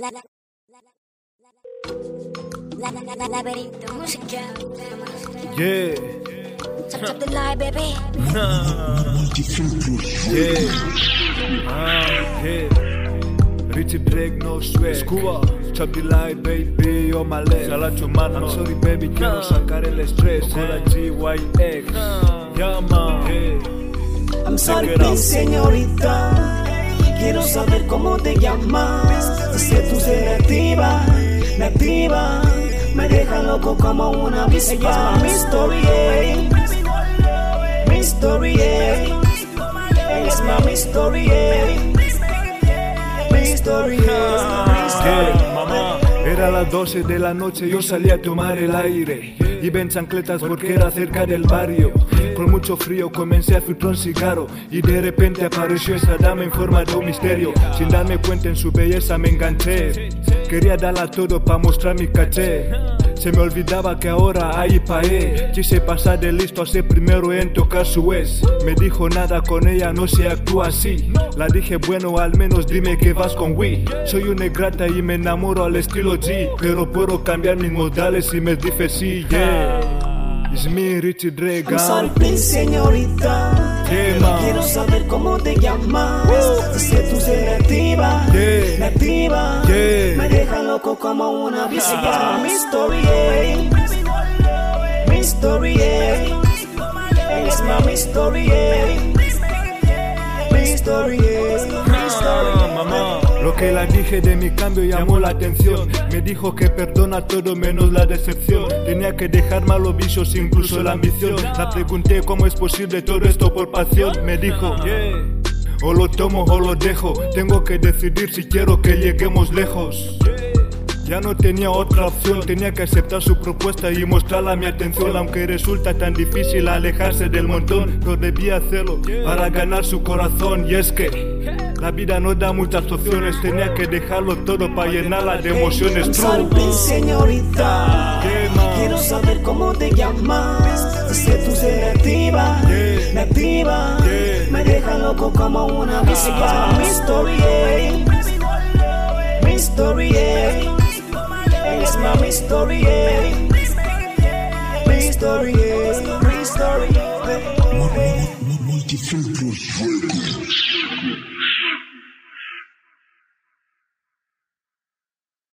Yeah, the lie, baby. yeah, ah, yeah. Richie Drake, no sweat. Scuba, chop the light, baby, on my left. Shout out to man, I'm sorry, baby, quiero sacar el estrés. GYX, yeah, man. I'm sorry, please, señorita. Quiero saber cómo te llamas. Es que tú eres nativa, nativa. Me deja loco como una avispa. Eh. Mystery, eh. Ella es mi eh. Yeah, mamá. Era las 12 de la noche, yo salí a tomar el aire. Iba en chancletas porque era cerca del barrio. Con mucho frío comencé a filtrar un cigarro. Y de repente apareció esa dama en forma de un misterio. Sin darme cuenta en su belleza me enganché. Quería darla todo para mostrar mi caché. Se me olvidaba que ahora hay paé. Quise pasar de listo a ser primero en tocar su es. Me dijo nada con ella, no se actúa así. La dije, bueno, al menos dime que vas con Wii. Soy una ingrata y me enamoro al estilo G. Pero puedo cambiar mis modales y me dice sí, yeah. It's me, Richie Drake. I'm sorry, please, señorita. Yeah. Quiero saber cómo te llamas. Es que tú eres loco como una avispa. Eh. Eh. Ella es mi eh. Mystery, eh. Mystery, Ah, mamá. Lo que la dije de mi cambio llamó la atención. Me dijo que perdona todo menos la decepción. Tenía que dejar malos vicios, incluso la ambición. La pregunté cómo es posible todo esto por pasión. Me dijo. O lo tomo o lo dejo. Tengo que decidir si quiero que lleguemos lejos. Ya no tenía otra opción, tenía que aceptar su propuesta y mostrarle mi atención, aunque resulta tan difícil alejarse del montón, pero debía hacerlo para ganar su corazón. Y es que la vida no da muchas opciones, tenía que dejarlo todo para llenarla de emociones. I'm sorry, True. please, señorita. Quiero saber cómo te llamas. Es que tú eres nativa, Yeah. nativa. Yeah. Me deja loco como una avispa. Mystery, eh. Mystery, eh. Ella es mi mystery, eh. Mystery, eh. Mystery, eh. Multifiltros Records.